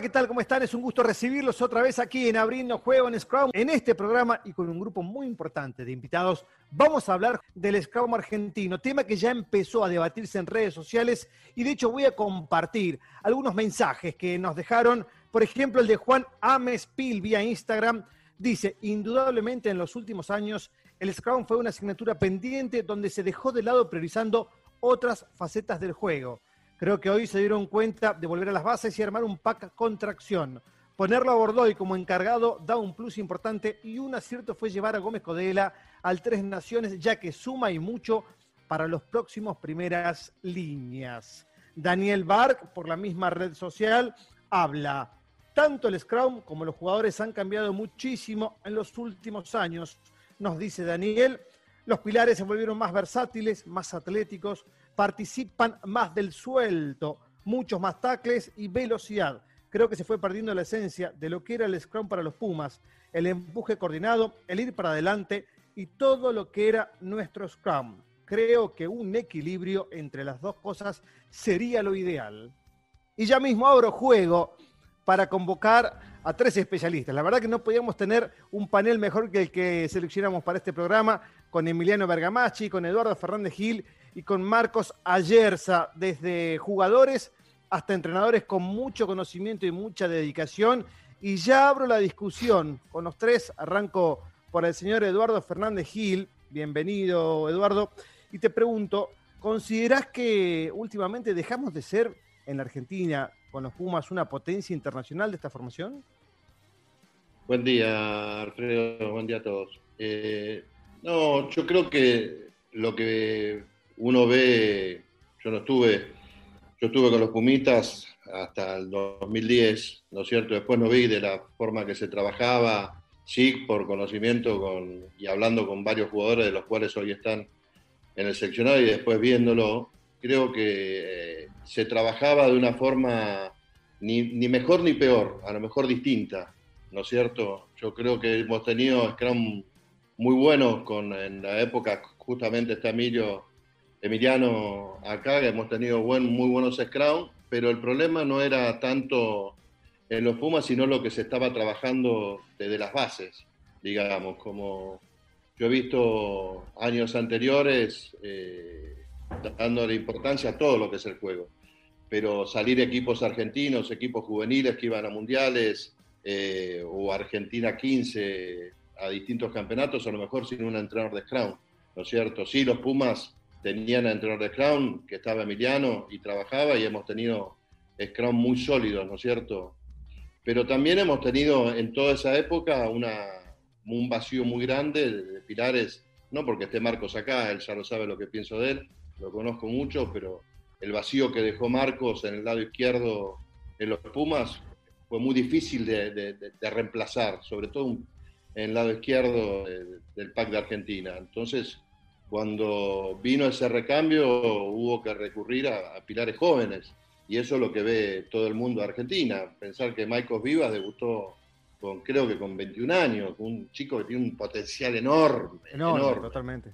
¿qué tal? ¿Cómo están? Es un gusto recibirlos otra vez aquí en Abriendo Juego en Scrum. En este programa y con un grupo muy importante de invitados, vamos a hablar del Scrum argentino, tema que ya empezó a debatirse en redes sociales y de hecho voy a compartir algunos mensajes que nos dejaron, por ejemplo el de Juan Amespil vía Instagram, dice, indudablemente en los últimos años el Scrum fue una asignatura pendiente donde se dejó de lado priorizando otras facetas del juego Creo que hoy se dieron cuenta de volver a las bases y armar un pack con tracción. Ponerlo a Bordoy como encargado da un plus importante y un acierto fue llevar a Gómez Codela al Tres Naciones, ya que suma y mucho para los próximos primeras líneas. Daniel Bark, por la misma red social, habla. Tanto el Scrum como los jugadores han cambiado muchísimo en los últimos años, nos dice Daniel. Los pilares se volvieron más versátiles, más atléticos, participan más del suelto, muchos más tacles y velocidad. Creo que se fue perdiendo la esencia de lo que era el scrum para los Pumas, el empuje coordinado, el ir para adelante y todo lo que era nuestro scrum. Creo que un equilibrio entre las dos cosas sería lo ideal. Y ya mismo abro juego para convocar a tres especialistas. La verdad que no podíamos tener un panel mejor que el que seleccionamos para este programa, con Emiliano Bergamaschi, con Eduardo Fernández Gil y con Marcos Ayerza, desde jugadores hasta entrenadores con mucho conocimiento y mucha dedicación. Y ya abro la discusión con los tres. Arranco por el señor Eduardo Fernández Gil. Bienvenido, Eduardo. Y te pregunto, ¿considerás que últimamente dejamos de ser en la Argentina con los Pumas una potencia internacional de esta formación? Buen día, Alfredo. Buen día a todos. Eh, no, yo creo que lo que uno ve, yo no estuve, yo estuve con los Pumitas hasta el 2010, ¿no es cierto? Después no vi de la forma que se trabajaba, sí, por conocimiento con, y hablando con varios jugadores de los cuales hoy están en el seccionado y después viéndolo, creo que eh, se trabajaba de una forma ni, ni, mejor ni peor, a lo mejor distinta, ¿no es cierto? Yo creo que hemos tenido Scrum muy buenos con, en la época, justamente está Emilio Emiliano acá, que hemos tenido buen, muy buenos scrum, pero el problema no era tanto en los Pumas, sino lo que se estaba trabajando desde las bases, digamos, como yo he visto años anteriores eh, dando la importancia a todo lo que es el juego, pero salir equipos argentinos, equipos juveniles que iban a mundiales, eh, o Argentina 15 a distintos campeonatos, a lo mejor sin un entrenador de Scrum, ¿no es cierto? Sí, los Pumas tenían a entrenador de Scrum, que estaba Emiliano y trabajaba, y hemos tenido Scrum muy sólidos, ¿no es cierto? Pero también hemos tenido en toda esa época una, un vacío muy grande de, pilares, no porque esté Marcos acá, él ya lo sabe lo que pienso de él, lo conozco mucho, pero el vacío que dejó Marcos en el lado izquierdo en los Pumas fue muy difícil de, de reemplazar, sobre todo en el lado izquierdo del PAC de Argentina. Entonces, cuando vino ese recambio hubo que recurrir a, pilares jóvenes y eso es lo que ve todo el mundo de Argentina. Pensar que Michael Vivas debutó con, creo que con 21 años, un chico que tiene un potencial enorme. Enorme, totalmente.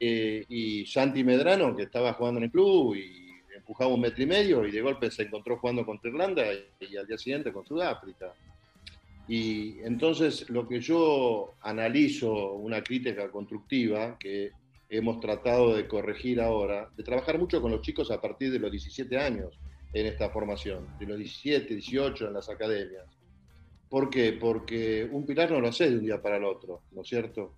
Eh, y Santi Medrano, que estaba jugando en el club y empujaba un metro y medio y de golpe se encontró jugando contra Irlanda y al día siguiente con Sudáfrica. Y entonces lo que yo analizo, una crítica constructiva, que hemos tratado de corregir ahora, de trabajar mucho con los chicos a partir de los 17 años en esta formación, de los 17, 18 en las academias. ¿Por qué? Porque un pilar no lo hace de un día para el otro, ¿no es cierto?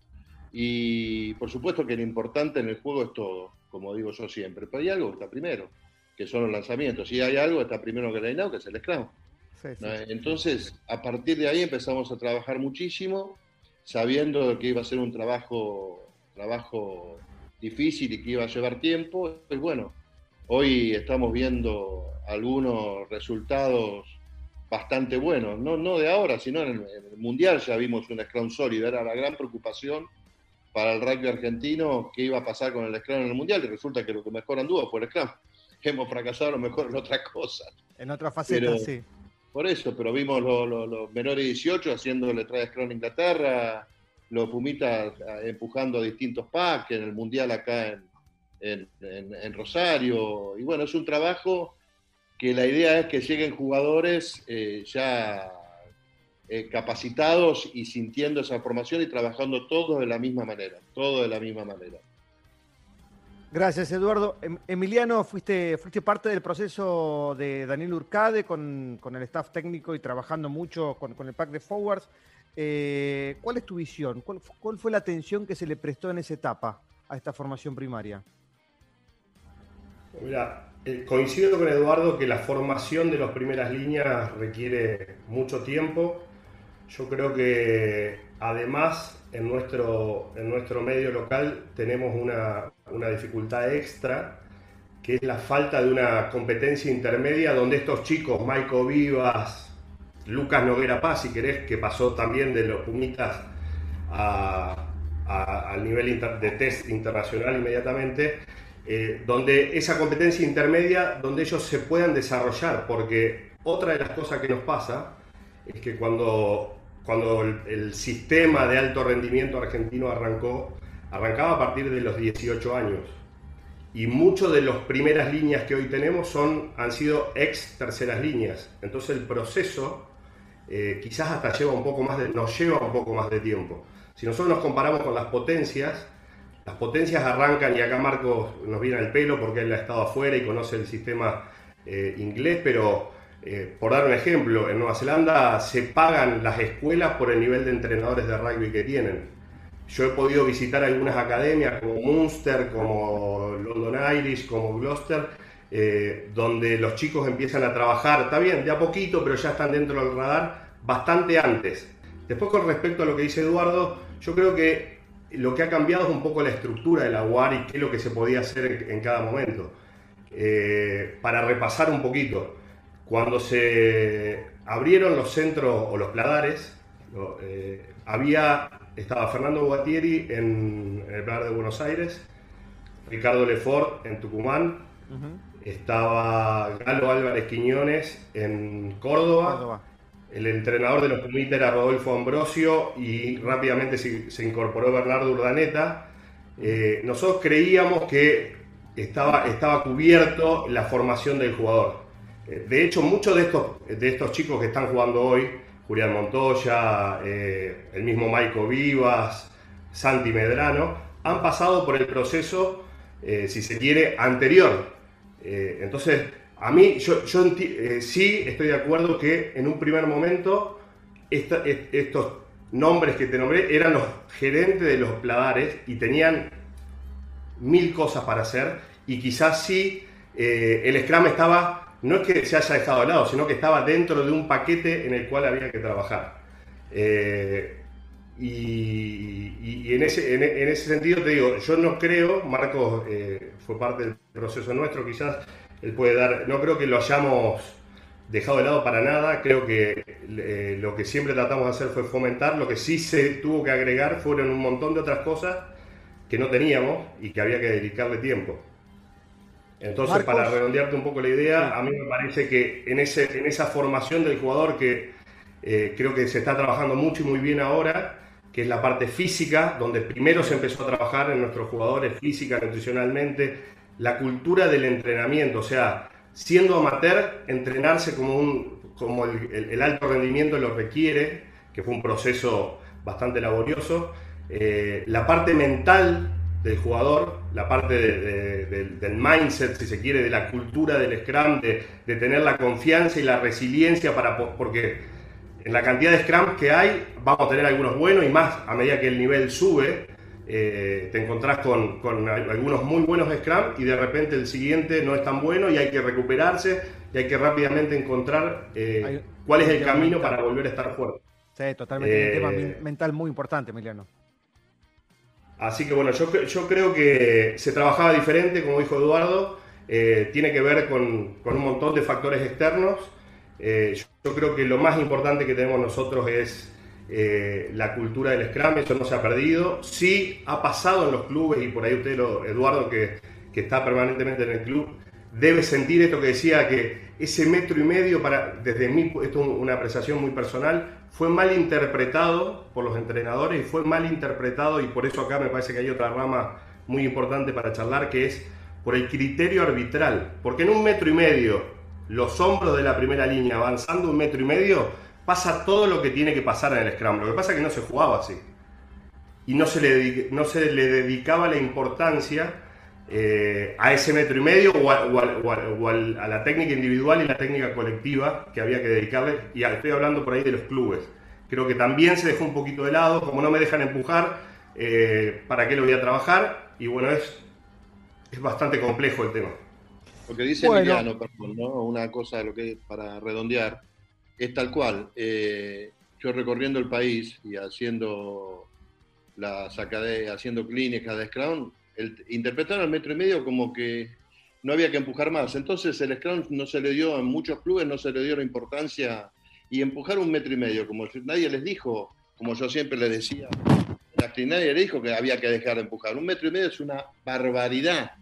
Y por supuesto que lo importante en el juego es todo, como digo yo siempre, pero hay algo que está primero, que son los lanzamientos. Si hay algo, está primero que el line que es el scrum. Entonces, a partir de ahí empezamos a trabajar muchísimo, sabiendo que iba a ser un trabajo trabajo difícil y que iba a llevar tiempo. Y bueno, hoy estamos viendo algunos resultados bastante buenos, no, no de ahora, sino en el, Mundial ya vimos un Scrum sólido, era la gran preocupación para el rugby argentino qué iba a pasar con el Scrum en el Mundial, y resulta que lo que mejor anduvo fue el Scrum. Hemos fracasado a lo mejor en otras cosas. En otras facetas, sí. Por eso, pero vimos los, los, menores 18 haciéndole trae Scrum en Inglaterra, los Pumitas eh, empujando a distintos packs, en el Mundial acá en, en, Rosario. Y bueno, es un trabajo que la idea es que lleguen jugadores eh, ya eh, capacitados y sintiendo esa formación y trabajando todos de la misma manera, todo de la misma manera. Gracias, Eduardo. Em, Emiliano, fuiste, fuiste parte del proceso de Daniel Urcade con, el staff técnico y trabajando mucho con, el pack de forwards. Eh, ¿Cuál es tu visión? ¿Cuál, fue la atención que se le prestó en esa etapa a esta formación primaria? Mira, eh, coincido con Eduardo que la formación de las primeras líneas requiere mucho tiempo. Yo creo que además en nuestro, en nuestro medio local tenemos una, una dificultad extra, que es la falta de una competencia intermedia donde estos chicos, Maico Vivas, Lucas Noguera Paz, si querés, que pasó también de los Pumitas al nivel de test internacional inmediatamente, eh, donde esa competencia intermedia, donde ellos se puedan desarrollar, porque otra de las cosas que nos pasa es que cuando cuando el, sistema de alto rendimiento argentino arrancó, arrancaba a partir de los 18 años. Y muchas de las primeras líneas que hoy tenemos son, han sido ex terceras líneas. Entonces el proceso eh, quizás hasta lleva un poco más de, nos lleva un poco más de tiempo. Si nosotros nos comparamos con las potencias, las potencias arrancan, y acá Marcos nos viene al pelo porque él ha estado afuera y conoce el sistema eh, inglés, pero eh, por dar un ejemplo, en Nueva Zelanda se pagan las escuelas por el nivel de entrenadores de rugby que tienen. Yo he podido visitar algunas academias como Munster, como London Irish, como Gloucester, eh, donde los chicos empiezan a trabajar, está bien, de a poquito, pero ya están dentro del radar bastante antes. Después con respecto a lo que dice Eduardo, yo creo que lo que ha cambiado es un poco la estructura de la UAR y qué es lo que se podía hacer en, cada momento. Eh, para repasar un poquito, cuando se abrieron los centros o los pladares, eh, había, estaba Fernando Guatieri en, el Pladar de Buenos Aires, Ricardo Lefort en Tucumán, estaba Galo Álvarez Quiñones en Córdoba, el entrenador de los Pumitas era Rodolfo Ambrosio y rápidamente se, incorporó Bernardo Urdaneta. Eh, nosotros creíamos que estaba, estaba cubierto la formación del jugador. De hecho, muchos de estos, de estos chicos que están jugando hoy, Julián Montoya, eh, el mismo Maico Vivas, Santi Medrano, han pasado por el proceso, eh, si se quiere, anterior. Eh, entonces, a mí, yo, sí estoy de acuerdo que en un primer momento estos nombres que te nombré eran los gerentes de los pladares y tenían mil cosas para hacer y quizás sí el Scrum estaba no es que se haya dejado de lado, sino que estaba dentro de un paquete en el cual había que trabajar. Eh, y, en, ese, en, ese, sentido te digo, yo no creo, Marcos eh, fue parte del proceso nuestro, quizás él puede dar, no creo que lo hayamos dejado de lado para nada, creo que eh, lo que siempre tratamos de hacer fue fomentar, lo que sí se tuvo que agregar fueron un montón de otras cosas que no teníamos y que había que dedicarle tiempo. Entonces, para redondearte un poco la idea, a mí me parece que en, ese, en esa formación del jugador que eh, creo que se está trabajando mucho y muy bien ahora, que es la parte física, donde primero se empezó a trabajar en nuestros jugadores física, nutricionalmente, la cultura del entrenamiento, o sea, siendo amateur, entrenarse como, un, como el, alto rendimiento lo requiere, que fue un proceso bastante laborioso, eh, la parte mental del jugador, la parte del mindset, si se quiere, de la cultura del Scrum, de, tener la confianza y la resiliencia para porque en la cantidad de Scrum que hay vamos a tener algunos buenos y más a medida que el nivel sube, eh, te encontrás con, algunos muy buenos Scrum y de repente el siguiente no es tan bueno y hay que recuperarse y hay que rápidamente encontrar eh, cuál es el camino para volver a estar fuerte. Sí, totalmente. un tema eh, mental muy importante, Emiliano. Así que bueno, yo, creo que se trabajaba diferente, como dijo Eduardo, eh, tiene que ver con, un montón de factores externos. Eh, yo, creo que lo más importante que tenemos nosotros es eh, la cultura del Scrum, eso no se ha perdido. Sí ha pasado en los clubes, y por ahí usted, lo, Eduardo, que está permanentemente en el club, debe sentir esto que decía que ese metro y medio, para, desde mí, esto es una apreciación muy personal, fue mal interpretado por los entrenadores y fue mal interpretado y por eso acá me parece que hay otra rama muy importante para charlar que es por el criterio arbitral. Porque en un metro y medio los hombros de la primera línea avanzando un metro y medio, pasa todo lo que tiene que pasar en el Scrum. Lo que pasa es que no se jugaba así. Y no se le, no se le dedicaba la importancia eh, a ese metro y medio o, a, la técnica individual y la técnica colectiva que había que dedicarle. Y estoy hablando por ahí de los clubes. Creo que también se dejó un poquito de lado, como no me dejan empujar, eh, ¿para qué lo voy a trabajar? Y bueno, es, es bastante complejo el tema. Lo que dice Emiliano, perdón, ¿no? una cosa lo que para redondear, es tal cual. Eh, yo recorriendo el país y haciendo las haciendo clínicas de Scrum, el, interpretaron al metro y medio como que no había que empujar más. Entonces el Scrum no se le dio, en muchos clubes no se le dio la importancia y empujar un metro y medio, como nadie les dijo, como yo siempre les decía, nadie les dijo que había que dejar de empujar. Un metro y medio es una barbaridad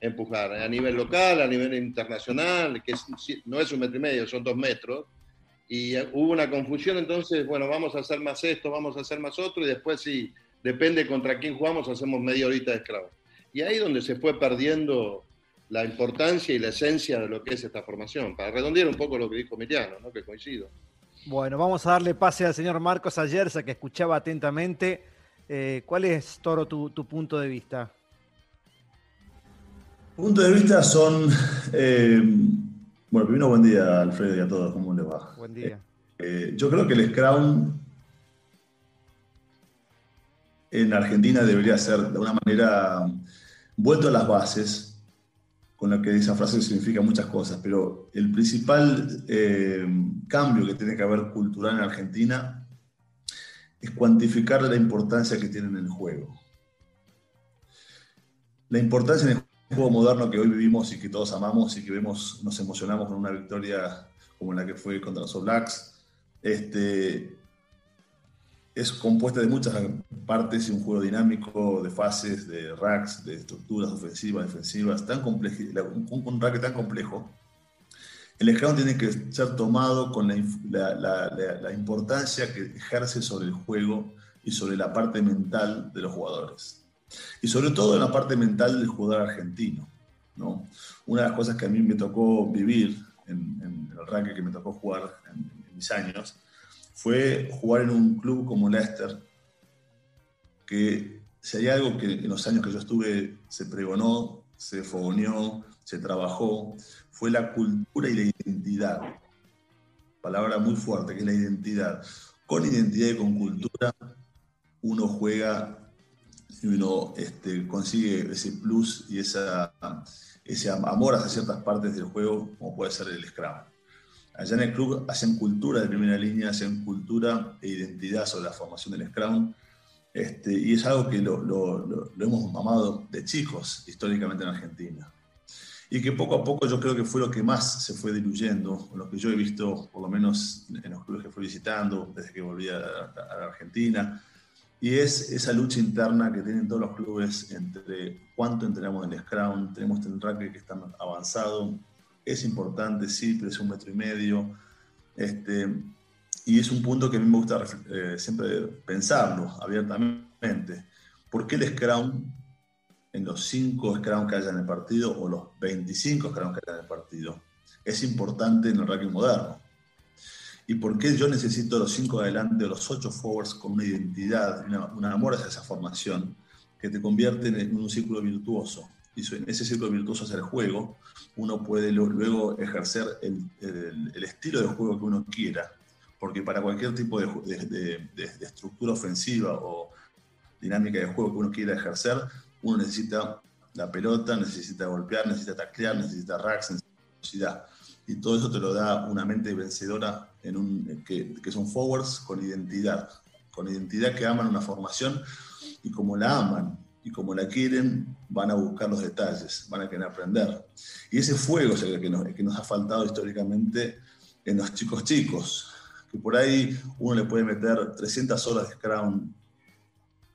empujar, a nivel local, a nivel internacional, que no es un metro y medio, son dos metros. Y hubo una confusión, entonces, bueno, vamos a hacer más esto, vamos a hacer más otro, y después sí, depende contra quién jugamos, hacemos media horita de esclavo. Y ahí donde se fue perdiendo la importancia y la esencia de lo que es esta formación, para redondear un poco lo que dijo Emiliano, ¿no? que coincido. Bueno, vamos a darle pase al señor Marcos Ayerza, que escuchaba atentamente. Eh, ¿Cuál es, Toro, tu, punto de vista? Punto de vista son. Eh, bueno, primero, buen día, Alfredo, y a todos. ¿Cómo le va? Buen día. Eh, yo creo que el Scrum en Argentina debería ser de alguna manera vuelto a las bases con lo que esa frase significa muchas cosas, pero el principal eh, cambio que tiene que haber cultural en Argentina es cuantificar la importancia que tiene en el juego. La importancia en el juego moderno que hoy vivimos y que todos amamos y que vemos, nos emocionamos con una victoria como la que fue contra los All este, es compuesta de muchas partes y un juego dinámico de fases, de racks, de estructuras ofensivas, defensivas, tan un, un, rack tan complejo. El Scrum tiene que ser tomado con la, la, importancia que ejerce sobre el juego y sobre la parte mental de los jugadores. Y sobre todo en la parte mental del jugador argentino. ¿no? Una de las cosas que a mí me tocó vivir en, el rack que me tocó jugar en, en mis años fue jugar en un club como Leicester, que si hay algo que en los años que yo estuve se pregonó, se fogoneó, se trabajó, fue la cultura y la identidad. Palabra muy fuerte, que es la identidad. Con identidad y con cultura uno juega y uno este, consigue ese plus y esa, ese amor hacia ciertas partes del juego, como puede ser el Scrum. Allá en el club hacen cultura de primera línea, hacen cultura e identidad sobre la formación del Scrum. Este, y es algo que lo, lo, hemos mamado de chicos históricamente en Argentina. Y que poco a poco yo creo que fue lo que más se fue diluyendo, lo que yo he visto, por lo menos en los clubes que fui visitando desde que volví a, a la Argentina. Y es esa lucha interna que tienen todos los clubes entre cuánto entrenamos en el Scrum, tenemos el racket que está avanzado, es importante, sí, pero es un metro y medio. Este, y es un punto que a mí me gusta eh, siempre pensarlo abiertamente. ¿Por qué el Scrum, en los 5 Scrum que haya en el partido o los 25 Scrum que haya en el partido, es importante en el ranking moderno? ¿Y por qué yo necesito los 5 adelante o los 8 forwards con una identidad, un amor hacia esa formación que te convierte en un círculo virtuoso? En ese círculo virtuoso hacia el juego, uno puede luego ejercer el, el, estilo de juego que uno quiera. Porque para cualquier tipo de, de, de, estructura ofensiva o dinámica de juego que uno quiera ejercer, uno necesita la pelota, necesita golpear, necesita taclear, necesita racks, necesita velocidad. Y todo eso te lo da una mente vencedora en un, que, que son forwards con identidad, con identidad que aman una formación y como la aman y como la quieren, van a buscar los detalles, van a querer aprender. Y ese fuego es el que nos, que nos ha faltado históricamente en los chicos chicos, que por ahí uno le puede meter 300 horas de Scrum,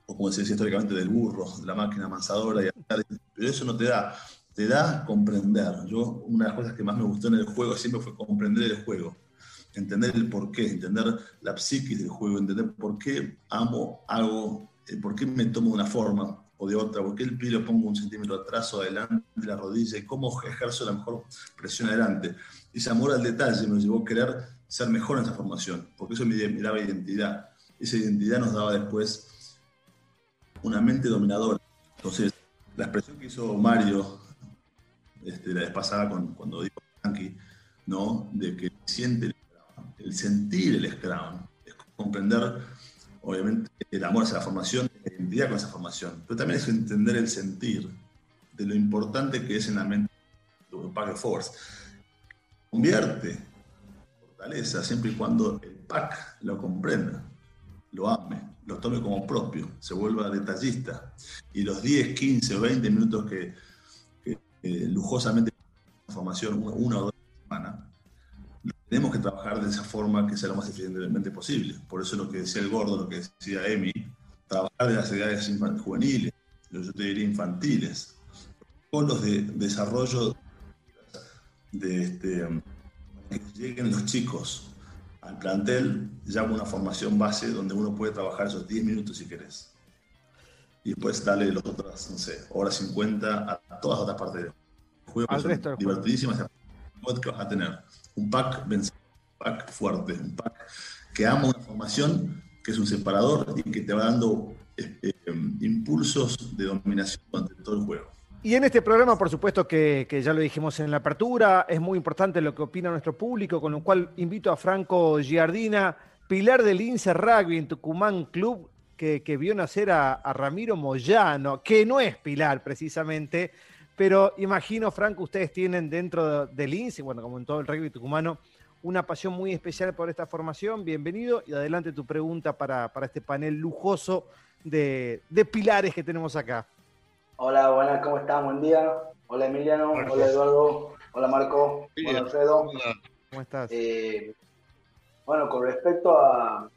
o como se dice históricamente, del burro, de la máquina amansadora, pero eso no te da, te da comprender. Yo, una de las cosas que más me gustó en el juego siempre fue comprender el juego entender el porqué, entender la psiquis del juego, entender por qué amo algo, por qué me tomo una forma, o de otra? ¿Por qué el pie lo pongo un centímetro atrás o adelante de la rodilla? ¿Y cómo ejerzo la mejor presión adelante? Ese amor al detalle me llevó a querer ser mejor en esa formación, porque eso me, daba identidad. Esa identidad nos daba después una mente dominadora. Entonces, la expresión que hizo Mario este, la vez pasada con, cuando dijo Frankie, ¿no? de que siente el, el sentir el Scrum, es comprender, obviamente, el amor hacia la formación, la identidad con esa formación, pero también es entender el sentir de lo importante que es en la mente un pack de force. Convierte fortaleza siempre y cuando el pack lo comprenda, lo ame, lo tome como propio, se vuelva detallista. Y los 10, 15 o 20 minutos que, que eh, lujosamente formación, una o dos semanas, tenemos que trabajar de esa forma que sea lo más eficientemente posible. Por eso lo que decía el gordo, lo que decía Emi, trabajar de las edades juveniles, yo te diría infantiles, con los de desarrollo de este, que lleguen los chicos al plantel ya con una formación base donde uno puede trabajar esos 10 minutos si querés. Y después darle las otras, no sé, horas 50 a todas las otras partes del juego. Al resto divertidísimas que vas a tener un pack un pack fuerte, un pack que ama una formación, que es un separador y que te va dando este, impulsos de dominación durante todo el juego. Y en este programa, por supuesto que, ya lo dijimos en la apertura, es muy importante lo que opina nuestro público, con lo cual invito a Franco Giardina, pilar del INSE Rugby en Tucumán Club, que, vio nacer a, a, Ramiro Moyano, que no es pilar precisamente, pero imagino, Franco, ustedes tienen dentro del INSE, bueno, como en todo el rugby tucumano, una pasión muy especial por esta formación. Bienvenido y adelante tu pregunta para, este panel lujoso de, pilares que tenemos acá. Hola, buenas, ¿cómo están? Buen día. Hola Emiliano, hola Eduardo, hola Marco, hola Alfredo. ¿Cómo estás? Eh, bueno, con respecto a,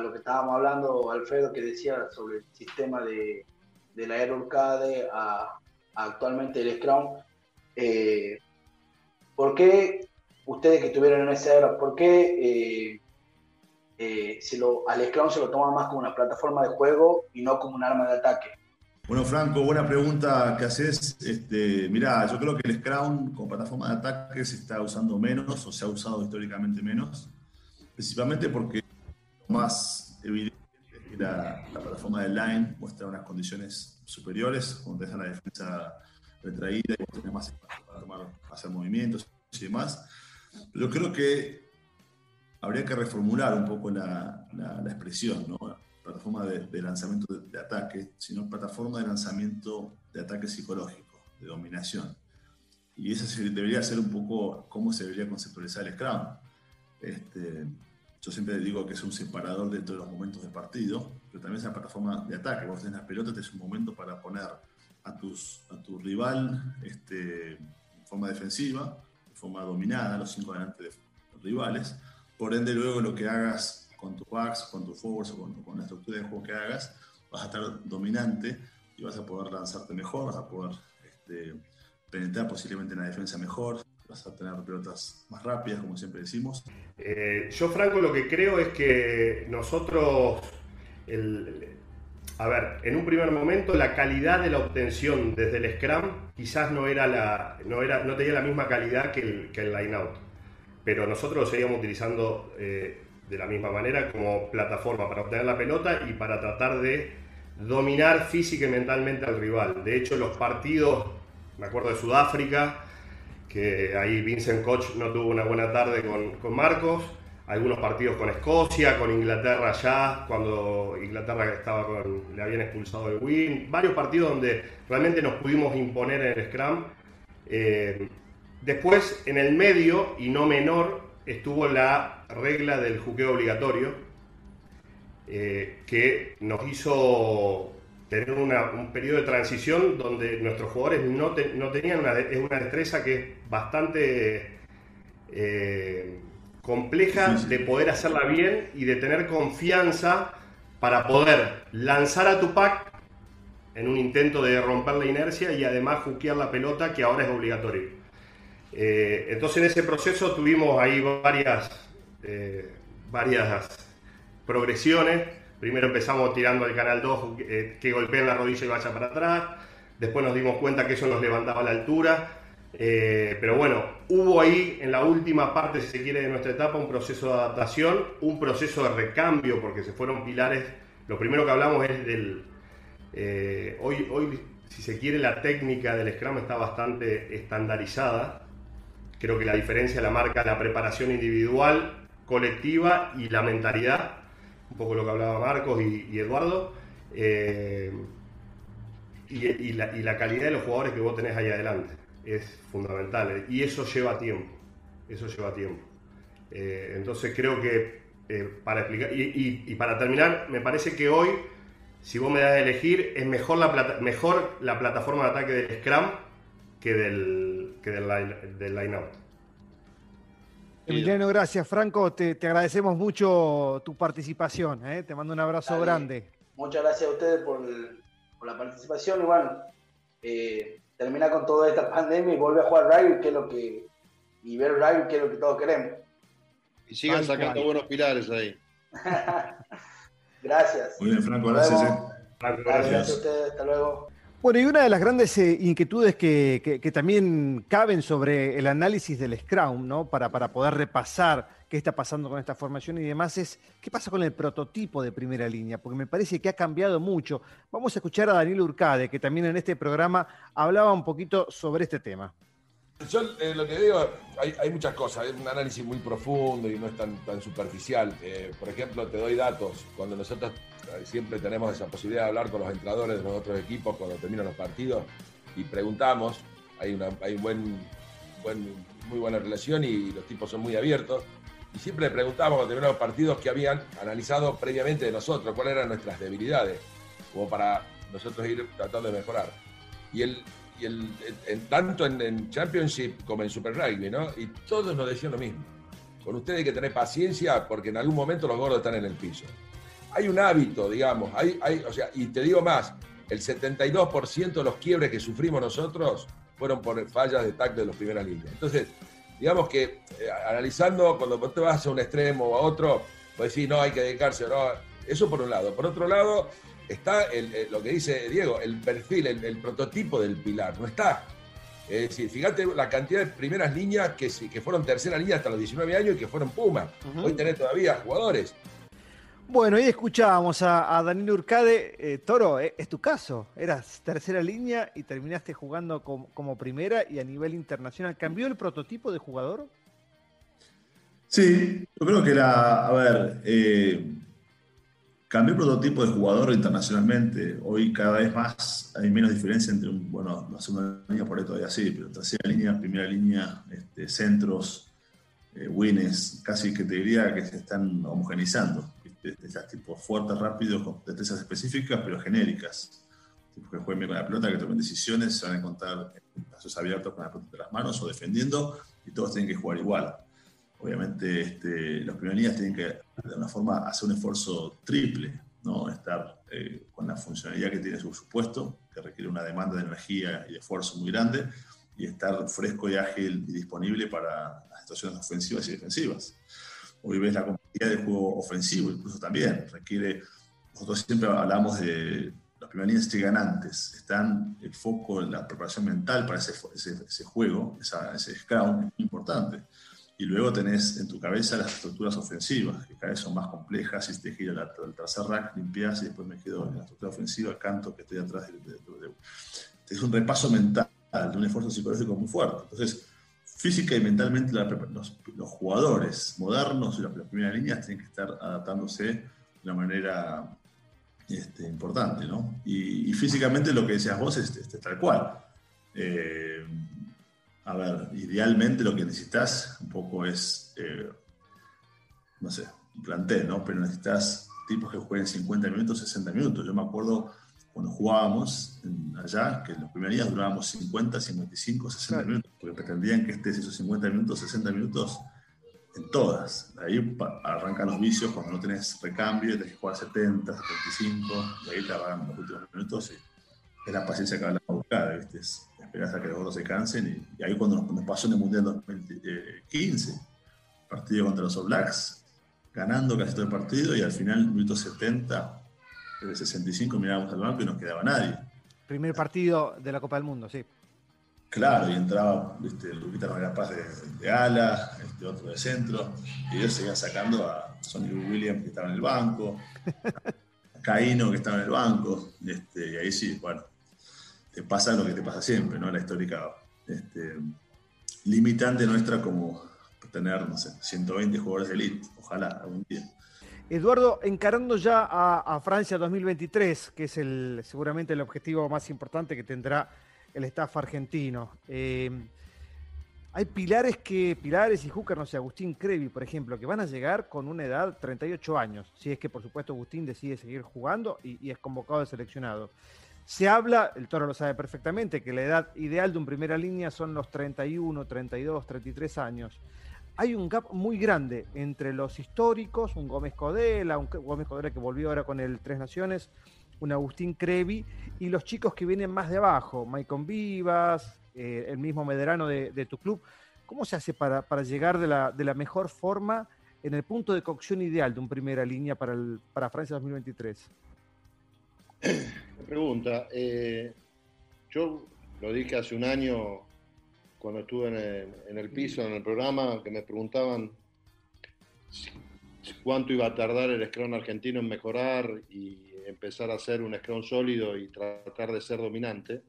lo que estábamos hablando, Alfredo, que decía sobre el sistema de, de la Aerocade a, actualmente el Scrum, eh, ¿por qué ustedes que estuvieron en esa era, por qué eh, eh, se lo, al Scrum se lo toma más como una plataforma de juego y no como un arma de ataque? Bueno, Franco, buena pregunta que haces. Este, mirá, yo creo que el Scrum como plataforma de ataque se está usando menos o se ha usado históricamente menos, principalmente porque lo más evidente la, la plataforma de Line muestra unas condiciones superiores, cuando te la defensa retraída y tenés más espacio para tomar, hacer movimientos y demás. Yo creo que habría que reformular un poco la, la, expresión, ¿no? plataforma de, lanzamiento de, ataque, sino plataforma de lanzamiento de ataque psicológico, de dominación. Y eso debería ser un poco cómo se debería conceptualizar el Scrum. Este, yo siempre digo que es un separador dentro de los momentos de partido, pero también es una plataforma de ataque. Vos tenés las pelotas, es un momento para poner a, tus, a tu rival este, en forma defensiva, de forma dominada, los cinco delante de los rivales. Por ende, luego lo que hagas con tu backs, con tu forwards o con, la estructura de juego que hagas, vas a estar dominante y vas a poder lanzarte mejor, vas a poder este, penetrar posiblemente en la defensa mejor, vas a tener pelotas más rápidas, como siempre decimos. Eh, yo, Franco, lo que creo es que nosotros, a ver, en un primer momento la calidad de la obtención desde el Scrum quizás no, era la, no, era, no tenía la misma calidad que el, que line-out, pero nosotros lo seguíamos utilizando eh, de la misma manera como plataforma para obtener la pelota y para tratar de dominar física y mentalmente al rival. De hecho, los partidos, me acuerdo de Sudáfrica, que ahí Vincent Koch no tuvo una buena tarde con, Marcos, algunos partidos con Escocia, con Inglaterra ya, cuando Inglaterra estaba le habían expulsado el win, varios partidos donde realmente nos pudimos imponer en el Scrum. Eh, después, en el medio, y no menor, estuvo la regla del juqueo obligatorio, eh, que nos hizo tener un periodo de transición donde nuestros jugadores no, no tenían una, es una destreza que es bastante eh, compleja de poder hacerla bien y de tener confianza para poder lanzar a tu pack en un intento de romper la inercia y además juquear la pelota que ahora es obligatorio. Eh, entonces en ese proceso tuvimos ahí varias, eh, varias progresiones Primero empezamos tirando al canal 2 eh, que golpeen la rodilla y vaya para atrás. Después nos dimos cuenta que eso nos levantaba la altura. Eh, pero bueno, hubo ahí en la última parte, si se quiere, de nuestra etapa un proceso de adaptación, un proceso de recambio, porque se fueron pilares. Lo primero que hablamos es del... Eh, hoy, hoy, si se quiere, la técnica del Scrum está bastante estandarizada. Creo que la diferencia la marca la preparación individual, colectiva y la mentalidad. Un poco lo que hablaba Marcos y, Eduardo. Eh, y, la, calidad de los jugadores que vos tenés ahí adelante es fundamental y eso lleva tiempo, eso lleva tiempo. Eh, entonces creo que eh, para explicar, y, para terminar, me parece que hoy, si vos me das a elegir, es mejor la, mejor la plataforma de ataque del Scrum que del, que del, line, del out. Emiliano, gracias. Franco, te, agradecemos mucho tu participación. ¿eh? Te mando un abrazo grande. Muchas gracias a ustedes por, por la participación y bueno, termina con toda esta pandemia y vuelve a jugar rugby, que es lo que, y ver rugby, que es lo que todos queremos. Y sigan sacando buenos pilares ahí. gracias. Muy bien, Franco, gracias. Eh. gracias. a ustedes, hasta luego. Bueno, y una de las grandes eh, inquietudes que, también caben sobre el análisis del Scrum, ¿no? Para, para poder repasar qué está pasando con esta formación y demás es qué pasa con el prototipo de primera línea, porque me parece que ha cambiado mucho. Vamos a escuchar a Daniel Urcade, que también en este programa hablaba un poquito sobre este tema. Yo eh, lo que digo, hay, muchas cosas, es un análisis muy profundo y no es tan, tan superficial. Eh, por ejemplo, te doy datos, cuando nosotros siempre tenemos esa posibilidad de hablar con los entrenadores de los otros equipos cuando terminan los partidos y preguntamos, hay una hay buen, buen, muy buena relación y los tipos son muy abiertos y siempre le preguntábamos cuando terminaban los partidos que habían analizado previamente de nosotros, cuáles eran nuestras debilidades, como para nosotros ir tratando de mejorar. Y el, y el, tanto en, Championship como en Super Rugby, ¿no? Y todos nos decían lo mismo. Con ustedes hay que tener paciencia porque en algún momento los gordos están en el piso. Hay un hábito, digamos, hay, hay, o sea, y te digo más, el 72% de los quiebres que sufrimos nosotros fueron por fallas de tacto de los primeras líneas. Entonces, digamos que eh, analizando, cuando vos te vas a un extremo o a otro, pues decís, no, hay que dedicarse, no. Eso por un lado. Por otro lado, está el, lo que dice Diego, el perfil, el, prototipo del pilar, no está. Es decir, fíjate la cantidad de primeras líneas que, que fueron tercera línea hasta los 19 años y que fueron Puma. Hoy tenés todavía jugadores bueno, ahí escuchábamos a, Daniel Urcade. Eh, Toro, eh, es tu caso. Eras tercera línea y terminaste jugando como, primera y a nivel internacional. ¿Cambió el prototipo de jugador? Sí, yo creo que era, a ver, eh, cambió el prototipo de jugador internacionalmente. Hoy cada vez más hay menos diferencia entre, un, bueno, la segunda línea por ahí todavía sí, pero tercera línea, primera línea, este, centros, wins, casi que te diría que se están homogenizando de, tipos fuertes, rápidos, con destrezas específicas, pero genéricas. Tipos que jueguen bien con la pelota, que tomen decisiones, se van a encontrar en pasos abiertos con la pelota de las manos o defendiendo, y todos tienen que jugar igual. Obviamente, este, los primeros tienen que, de alguna forma, hacer un esfuerzo triple, ¿no? estar eh, con la funcionalidad que tiene su, supuesto, que requiere una demanda de energía y de esfuerzo muy grande, y estar fresco y ágil y disponible para las situaciones ofensivas y defensivas. Hoy ves la complejidad del juego ofensivo, incluso también requiere, nosotros siempre hablamos de las primeras líneas llegan antes, están el foco en la preparación mental para ese, ese, juego, ese scrum, es muy importante. Y luego tenés en tu cabeza las estructuras ofensivas, que cada vez son más complejas, y te giro el tercer rack, limpias y después me quedo en la estructura ofensiva, canto que estoy atrás de, Es un repaso mental, de un esfuerzo psicológico muy fuerte. Entonces, física y mentalmente los, jugadores modernos y las, primeras líneas tienen que estar adaptándose de una manera este, importante, ¿no? Y, físicamente lo que decías vos es, tal cual. Eh, a ver, idealmente lo que necesitas un poco es, eh, no sé, un ¿no? Pero necesitas tipos que jueguen 50 minutos, 60 minutos. Yo me acuerdo cuando jugábamos allá, que en los primeros días durábamos 50, 55, 60 minutos, porque pretendían que estés esos 50 minutos, 60 minutos en todas. Ahí arrancan los vicios cuando no tenés recambio, tenés que jugar 70, 75, y ahí te arrancan los últimos minutos y es la paciencia que la buscada, ¿viste? esperas a que los otros se cansen y, ahí cuando nos, pasó en el Mundial 2015, partido contra los All Blacks, ganando casi todo el partido y al final, minuto 70, de 65 mirábamos al banco y no quedaba nadie. Primer partido de la Copa del Mundo, sí. Claro, y entraba este, Lupita María Paz de, de, ala, este, otro de centro, y ellos seguían sacando a Sonny Williams que estaba en el banco, a Caíno que estaba en el banco, este, y ahí sí, bueno, te pasa lo que te pasa siempre, ¿no? La histórica este, limitante nuestra como tener, no sé, 120 jugadores de elite, ojalá algún día. Eduardo, encarando ya a, Francia 2023, que es seguramente el objetivo más importante que tendrá el staff argentino. Eh, hay pilares que, pilares y Júcar, no sé, Agustín Crevi, por ejemplo, que van a llegar con una edad 38 años, si es que por supuesto Agustín decide seguir jugando y, y es convocado y seleccionado. Se habla, el Toro lo sabe perfectamente, que la edad ideal de un primera línea son los 31, 32, 33 años hay un gap muy grande entre los históricos, un Gómez Codela, un Gómez Codela que volvió ahora con el Tres Naciones, un Agustín Crevi, y los chicos que vienen más de abajo, Maicon Vivas, eh, el mismo Medrano de, tu club. ¿Cómo se hace para, llegar de la, la, mejor forma en el punto de cocción ideal de un primera línea para, para Francia 2023? Pregunta. Eh, yo lo dije hace un año cuando estuve en el, en el, piso, en el programa, que me preguntaban cuánto iba a tardar el Scrum argentino en mejorar y empezar a ser un Scrum sólido y tratar de ser dominante.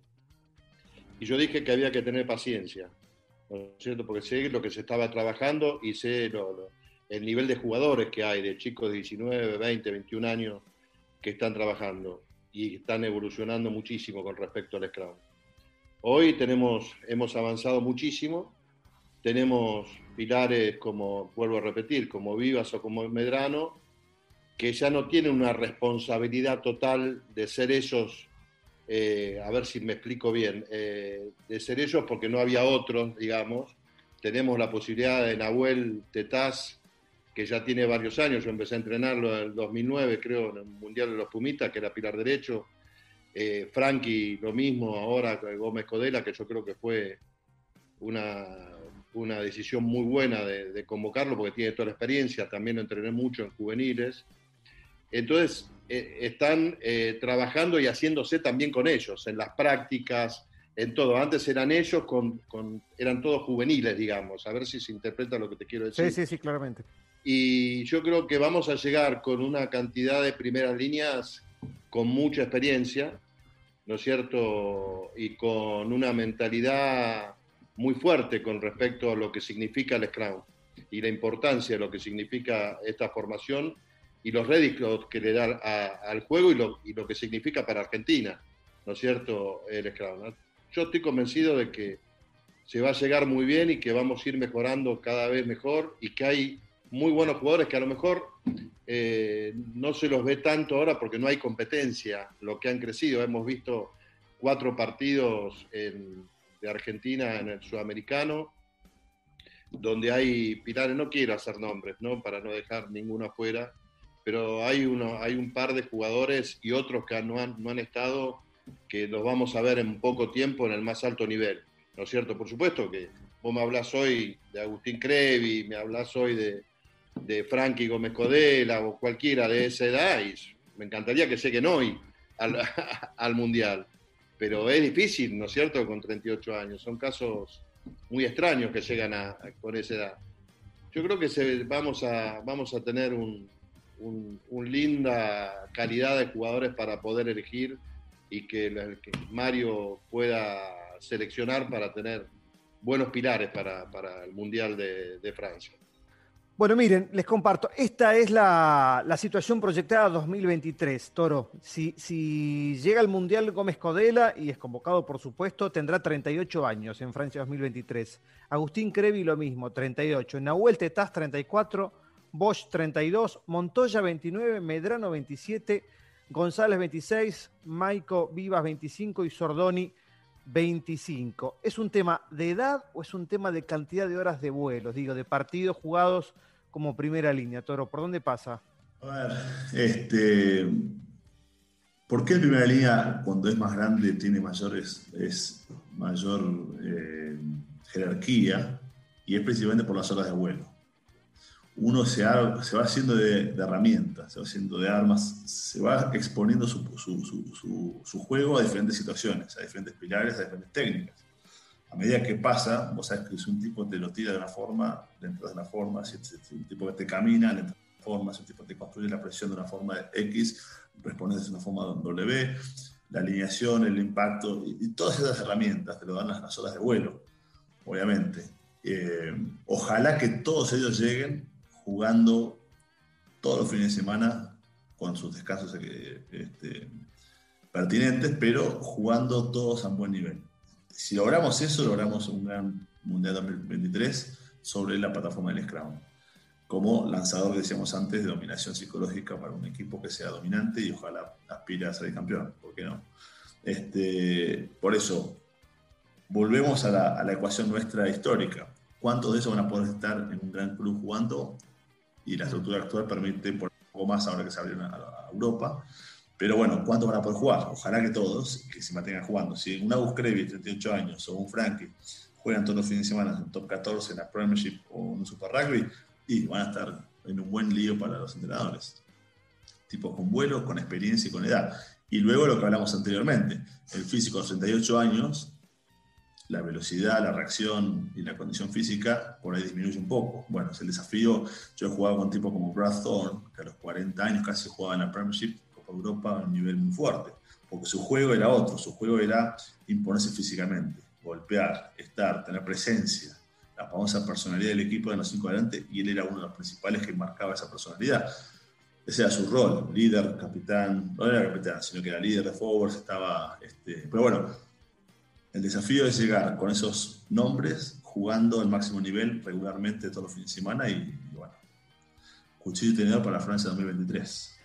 Y yo dije que había que tener paciencia, ¿no es cierto? Porque sé lo que se estaba trabajando y sé lo, lo, el nivel de jugadores que hay, de chicos de 19, 20, 21 años que están trabajando y están evolucionando muchísimo con respecto al Scrum. Hoy tenemos, hemos avanzado muchísimo, tenemos pilares como, vuelvo a repetir, como Vivas o como Medrano, que ya no tienen una responsabilidad total de ser ellos, eh, a ver si me explico bien, eh, de ser ellos porque no había otros, digamos. Tenemos la posibilidad de Nahuel Tetaz, que ya tiene varios años, yo empecé a entrenarlo en el 2009, creo, en el Mundial de los Pumitas, que era pilar derecho, eh, Frankie, lo mismo ahora Gómez Codela, que yo creo que fue una, una decisión muy buena de, de, convocarlo porque tiene toda la experiencia, también lo entrené mucho en juveniles. Entonces, eh, están eh, trabajando y haciéndose también con ellos, en las prácticas, en todo. Antes eran ellos, con, con, eran todos juveniles, digamos, a ver si se interpreta lo que te quiero decir. Sí, sí, sí, claramente. Y yo creo que vamos a llegar con una cantidad de primeras líneas con mucha experiencia, ¿no es cierto? Y con una mentalidad muy fuerte con respecto a lo que significa el Scrum y la importancia de lo que significa esta formación y los réditos que le da al juego y lo, y lo, que significa para Argentina, ¿no es cierto? El Scrum. Yo estoy convencido de que se va a llegar muy bien y que vamos a ir mejorando cada vez mejor y que hay muy buenos jugadores que a lo mejor eh, no se los ve tanto ahora porque no hay competencia, lo que han crecido. Hemos visto cuatro partidos de Argentina en el sudamericano, donde hay pilares, no quiero hacer nombres, ¿no? para no dejar ninguno afuera, pero hay, uno, hay un par de jugadores y otros que no han, no han estado, que los vamos a ver en poco tiempo en el más alto nivel, ¿no es cierto? Por supuesto que vos me hablas hoy de Agustín Crevi, me hablas hoy de, de Frankie Gómez Codela o cualquiera de esa edad, y me encantaría que lleguen hoy al, al, Mundial. Pero es difícil, ¿no es cierto?, con 38 años. Son casos muy extraños que llegan a, con esa edad. Yo creo que se, vamos, a, vamos a tener un, un, un, linda calidad de jugadores para poder elegir y que, que Mario pueda seleccionar para tener buenos pilares para, para el Mundial de, de Francia. Bueno, miren, les comparto. Esta es la, situación proyectada 2023, Toro. Si, si, llega al Mundial Gómez Codela y es convocado, por supuesto, tendrá 38 años en Francia 2023. Agustín Crevi lo mismo, 38. Nahuel Tetaz, 34. Bosch, 32. Montoya, 29. Medrano, 27. González, 26. Maico Vivas, 25. Y Sordoni, 25. ¿Es un tema de edad o es un tema de cantidad de horas de vuelo? Digo, de partidos jugados como primera línea, Toro? ¿Por dónde pasa? A ver, este, ¿por qué primera línea cuando es más grande tiene mayores, es mayor eh, jerarquía? Y es principalmente por las horas de vuelo. Uno se, va haciendo de, herramientas, se va haciendo de armas, se va exponiendo su, juego a diferentes situaciones, a diferentes pilares, a diferentes técnicas. A medida que pasa, vos sabés que si un tipo te lo tira de una forma, le entras de una forma, si un tipo que te camina, le entras de una forma, si un tipo te construye la presión de una forma X, respondes de una forma W, la alineación, el impacto, y, todas esas herramientas te lo dan las, las horas de vuelo, obviamente. Eh, ojalá que todos ellos lleguen jugando todos los fines de semana con sus descansos eh, este, pertinentes, pero jugando todos a buen nivel. Si logramos eso, logramos un gran Mundial 2023 sobre la plataforma del Scrum, como lanzador, decíamos antes, de dominación psicológica para un equipo que sea dominante y ojalá aspire a ser campeón, ¿por qué no? Este, por eso, volvemos a la, a la ecuación nuestra histórica. ¿Cuántos de esos van a poder estar en un gran club jugando y la estructura actual permite por un poco más ahora que se abrieron a, Europa. Pero bueno, ¿cuántos van a poder jugar? Ojalá que todos, que se mantengan jugando. Si un Agus Krevi, 38 años, o un Frankie juegan todos los fines de semana en top 14, en la Premiership o en un Super Rugby, y van a estar en un buen lío para los entrenadores. Tipos con vuelo, con experiencia y con edad. Y luego lo que hablamos anteriormente, el físico de 38 años la velocidad, la reacción y la condición física por ahí disminuye un poco. Bueno, es el desafío. Yo he jugado con tipos como Brad Thorne, que a los 40 años casi jugaba en la Premiership, Copa Europa, a un nivel muy fuerte, porque su juego era otro, su juego era imponerse físicamente, golpear, estar, tener presencia, la famosa personalidad del equipo de los cinco adelante, y él era uno de los principales que marcaba esa personalidad. Ese era su rol, líder, capitán, no era capitán, sino que era líder de forwards, estaba, este, pero bueno, el desafío es llegar con esos nombres jugando al máximo nivel regularmente todos los fines de semana y, bueno, cuchillo y tenedor para Francia 2023.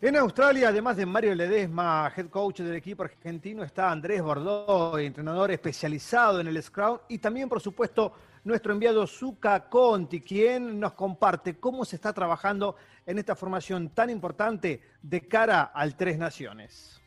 En Australia, además de Mario Ledesma, head coach del equipo argentino, está Andrés Bordeaux, entrenador especializado en el Scrum, y también, por supuesto, nuestro enviado Zuka Conti, quien nos comparte cómo se está trabajando en esta formación tan importante de cara al Tres Naciones.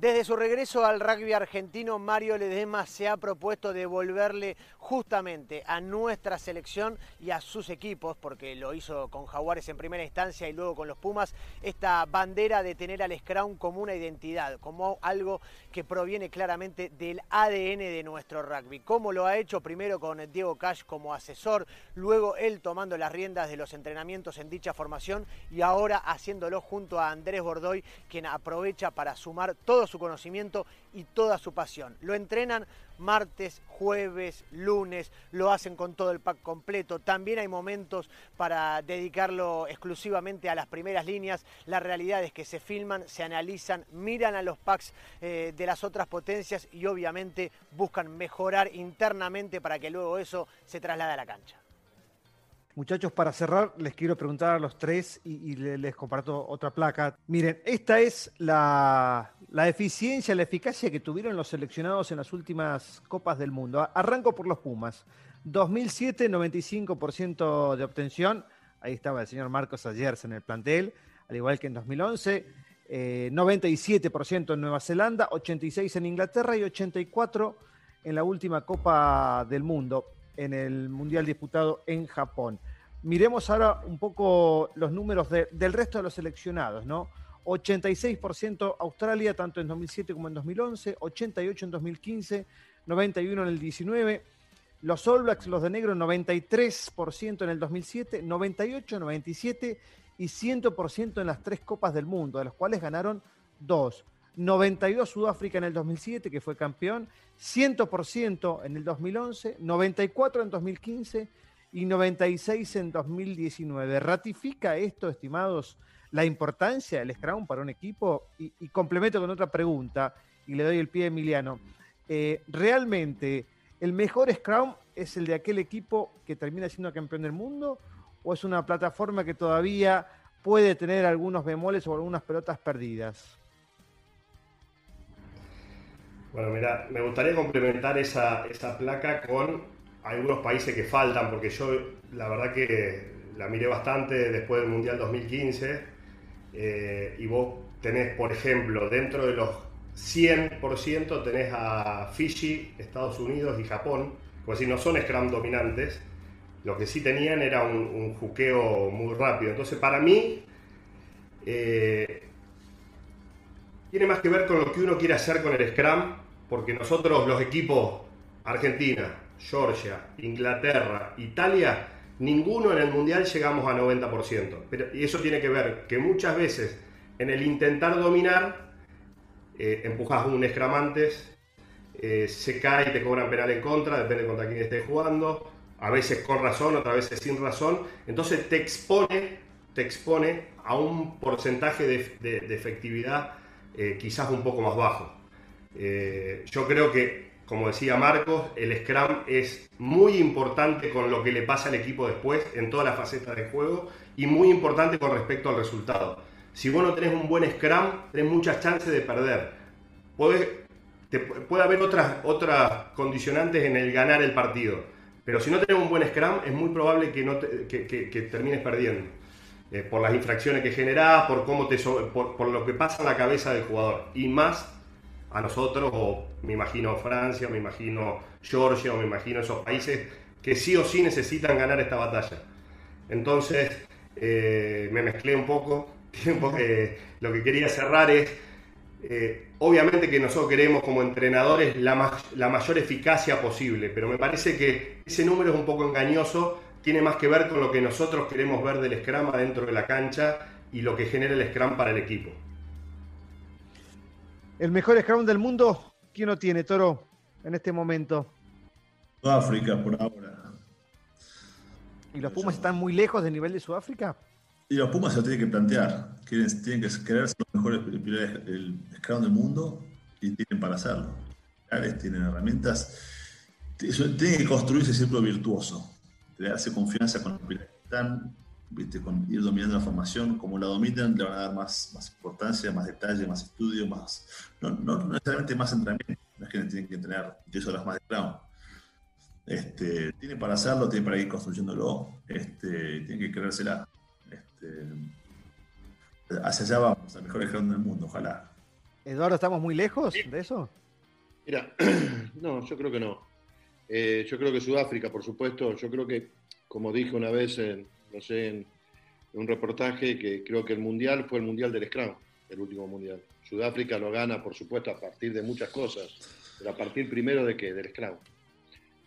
Desde su regreso al rugby argentino, Mario Ledema se ha propuesto devolverle justamente a nuestra selección y a sus equipos, porque lo hizo con Jaguares en primera instancia y luego con los Pumas, esta bandera de tener al Scrum como una identidad, como algo que proviene claramente del ADN de nuestro rugby. ¿Cómo lo ha hecho? Primero con Diego Cash como asesor, luego él tomando las riendas de los entrenamientos en dicha formación y ahora haciéndolo junto a Andrés Bordoy, quien aprovecha para sumar todos su conocimiento y toda su pasión. Lo entrenan martes, jueves, lunes, lo hacen con todo el pack completo. También hay momentos para dedicarlo exclusivamente a las primeras líneas. La realidad es que se filman, se analizan, miran a los packs eh, de las otras potencias y obviamente buscan mejorar internamente para que luego eso se traslade a la cancha. Muchachos, para cerrar, les quiero preguntar a los tres y, les comparto otra placa. Miren, esta es la, eficiencia, la eficacia que tuvieron los seleccionados en las últimas Copas del Mundo. Arranco por los Pumas. 2007, 95% de obtención. Ahí estaba el señor Marcos Ayers en el plantel, al igual que en 2011. 97% eh, en Nueva Zelanda, 86% en Inglaterra y 84% en la última Copa del Mundo en el Mundial disputado en Japón. Miremos ahora un poco los números del resto de los seleccionados, ¿no? 86% Australia, tanto en 2007 como en 2011, 88 en 2015, 91 en el 19. Los All Blacks, los de negro, 93% en el 2007, 98, 97 y 100% en las tres Copas del Mundo, de las cuales ganaron dos. 92 Sudáfrica en el 2007, que fue campeón, 100% en el 2011, 94 en 2015 y 96 en 2019. ¿Ratifica esto, estimados, la importancia del Scrum para un equipo? Y, complemento con otra pregunta, y le doy el pie a Emiliano. Eh, ¿Realmente el mejor Scrum es el de aquel equipo que termina siendo campeón del mundo? ¿O es una plataforma que todavía puede tener algunos bemoles o algunas pelotas perdidas? Bueno, mira, me gustaría complementar esa, esa placa con algunos países que faltan, porque yo la verdad que la miré bastante después del Mundial 2015 eh, y vos tenés, por ejemplo, dentro de los 100% tenés a Fiji, Estados Unidos y Japón, pues si no son Scrum dominantes, Lo que sí tenían era un, un juqueo muy rápido. Entonces, para mí, eh, tiene más que ver con lo que uno quiere hacer con el Scrum, porque nosotros, los equipos Argentina, Georgia, Inglaterra, Italia, ninguno en el Mundial llegamos a 90%. Pero, y eso tiene que ver que muchas veces en el intentar dominar, eh, empujas un Scrum antes, eh, se cae y te cobran penal en contra, depende contra quién estés jugando, a veces con razón, otras veces sin razón. Entonces te expone, te expone a un porcentaje de, efectividad eh, quizás un poco más bajo. yo creo que como decía Marcos, el Scrum es muy importante con lo que le pasa al equipo después en todas las facetas del juego y muy importante con respecto al resultado. Si vos no tenés un buen Scrum, tenés muchas chances de perder. puede haber otras, otras condicionantes en el ganar el partido, pero si no tenés un buen Scrum, es muy probable que, termines perdiendo. Eh, por las infracciones que generás, por, cómo te, por lo que pasa en la cabeza del jugador. Y más a nosotros, o me imagino Francia, me imagino Georgia, o me imagino esos países que sí o sí necesitan ganar esta batalla. Entonces, eh, me mezclé un poco. lo que quería cerrar es, eh, obviamente que nosotros queremos como entrenadores la, la mayor eficacia posible, pero me parece que ese número es un poco engañoso, tiene más que ver con lo que nosotros queremos ver del Scrum dentro de la cancha y lo que genera el Scrum para el equipo. El mejor Scrum del mundo, ¿quién lo tiene, Toro, en este momento? Sudáfrica, por ahora. ¿Y los Pumas están muy lejos del nivel de Sudáfrica? Y los Pumas se lo tienen que plantear. tienen que querer ser los mejores el Scrum del mundo y tienen para hacerlo. Tienen herramientas. Tienen que construir ese círculo virtuoso. Darse confianza con los pilares que están ¿viste? con ir dominando la formación, como la dominan, le van a dar más, más importancia, más detalle, más estudio, más. No, no, necesariamente más entrenamiento, no es que tienen que entrenar 10 horas más de ground. Este, tiene para hacerlo, tiene para ir construyéndolo, este, tiene que creérsela. Este, hacia allá vamos, al mejor ejemplo del mundo, ojalá. Eduardo, ¿estamos muy lejos de eso? Mira, no, yo creo que no. Eh, yo creo que Sudáfrica, por supuesto, yo creo que, como dije una vez en, no sé, en, un reportaje que creo que el Mundial fue el Mundial del Scrum, el último Mundial. Sudáfrica lo gana, por supuesto, a partir de muchas cosas, pero a partir primero de que del Scrum.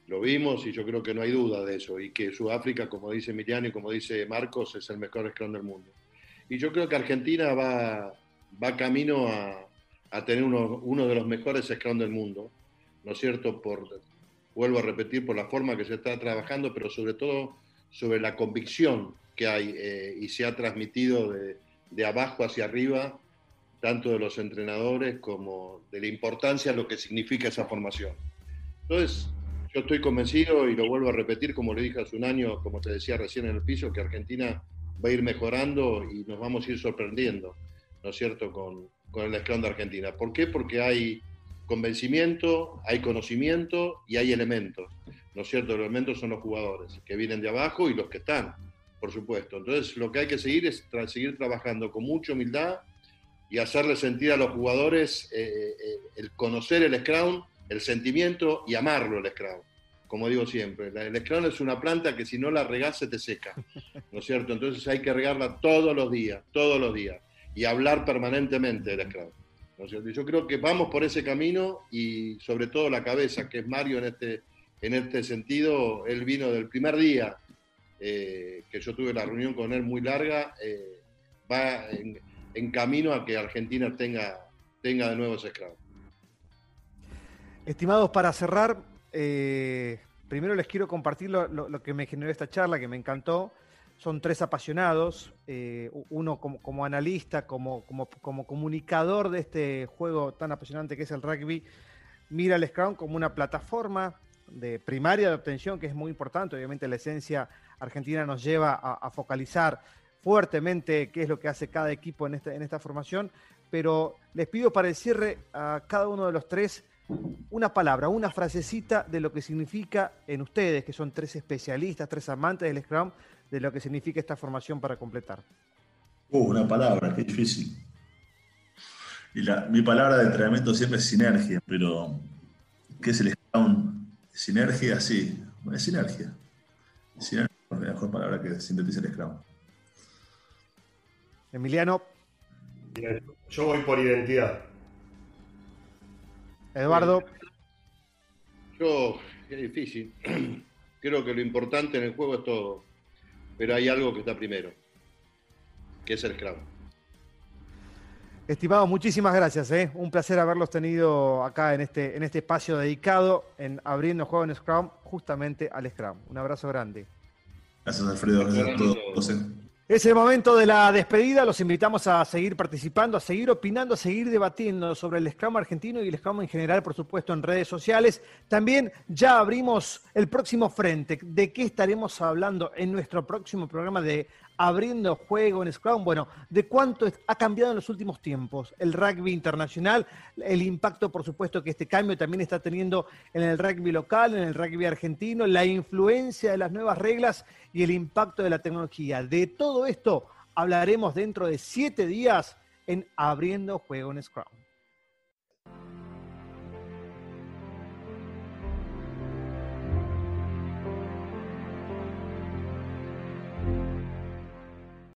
Lo vimos y yo creo que no hay duda de eso, y que Sudáfrica, como dice Emiliano y como dice Marcos, es el mejor Scrum del mundo. Y yo creo que Argentina va, va camino a, a tener uno, uno, de los mejores Scrum del mundo, ¿no es cierto? Por, vuelvo a repetir, por la forma que se está trabajando, pero sobre todo sobre la convicción que hay eh, y se ha transmitido de, de, abajo hacia arriba, tanto de los entrenadores como de la importancia de lo que significa esa formación. Entonces, yo estoy convencido y lo vuelvo a repetir, como le dije hace un año, como te decía recién en el piso, que Argentina va a ir mejorando y nos vamos a ir sorprendiendo, ¿no es cierto?, con, con el Scrum de Argentina. ¿Por qué? Porque hay convencimiento, hay conocimiento y hay elementos. ¿No es cierto? Los elementos son los jugadores, que vienen de abajo y los que están, por supuesto. Entonces, lo que hay que seguir es seguir trabajando con mucha humildad y hacerle sentir a los jugadores eh, eh, el conocer el Scrum, el sentimiento y amarlo el Scrum. Como digo siempre, el Scrum es una planta que si no la regás se te seca, ¿no es cierto? Entonces hay que regarla todos los días, todos los días, y hablar permanentemente del Scrum. ¿no es cierto? yo creo que vamos por ese camino y sobre todo la cabeza, que es Mario en este, en este sentido, él vino del primer día eh, que yo tuve la reunión con él muy larga, eh, va en, camino a que Argentina tenga, tenga de nuevo ese esclavo. Estimados, para cerrar, eh, primero les quiero compartir lo, que me generó esta charla, que me encantó. Son tres apasionados, uno como, analista, como, como, como comunicador de este juego tan apasionante que es el rugby, mira el Scrum como una plataforma de primaria de obtención, que es muy importante. Obviamente la esencia argentina nos lleva a, focalizar fuertemente qué es lo que hace cada equipo en esta, en esta formación, pero les pido para el cierre a cada uno de los tres una palabra, una frasecita de lo que significa en ustedes, que son tres especialistas, tres amantes del Scrum, de lo que significa esta formación para completar. Uh, una palabra, qué difícil. Y la, mi palabra de entrenamiento siempre es sinergia, pero ¿qué es el Scrum? Sinergia, sí, es sinergia. Sí, es la mejor palabra que sintetiza el Scrum. Emiliano, Yo voy por identidad. Eduardo, Yo, es difícil. Creo que lo importante en el juego es todo. Pero hay algo que está primero, que es el Scrum. Estimados, muchísimas gracias. ¿eh? Un placer haberlos tenido acá en este, en este espacio dedicado en abriendo juego en Scrum, justamente al Scrum. Un abrazo grande. Gracias, Alfredo. Gracias a todos. eh. Es el momento de la despedida. Los invitamos a seguir participando, a seguir opinando, a seguir debatiendo sobre el Scrum argentino y el Scrum en general, por supuesto, en redes sociales. También ya abrimos el próximo frente. ¿De qué estaremos hablando en nuestro próximo programa de Abriendo Juego en Scrum? Bueno, de cuánto ha cambiado en los últimos tiempos el rugby internacional, el impacto, por supuesto, que este cambio también está teniendo en el rugby local, en el rugby argentino, la influencia de las nuevas reglas y el impacto de la tecnología. De todo esto hablaremos dentro de siete días en Abriendo Juego en Scrum.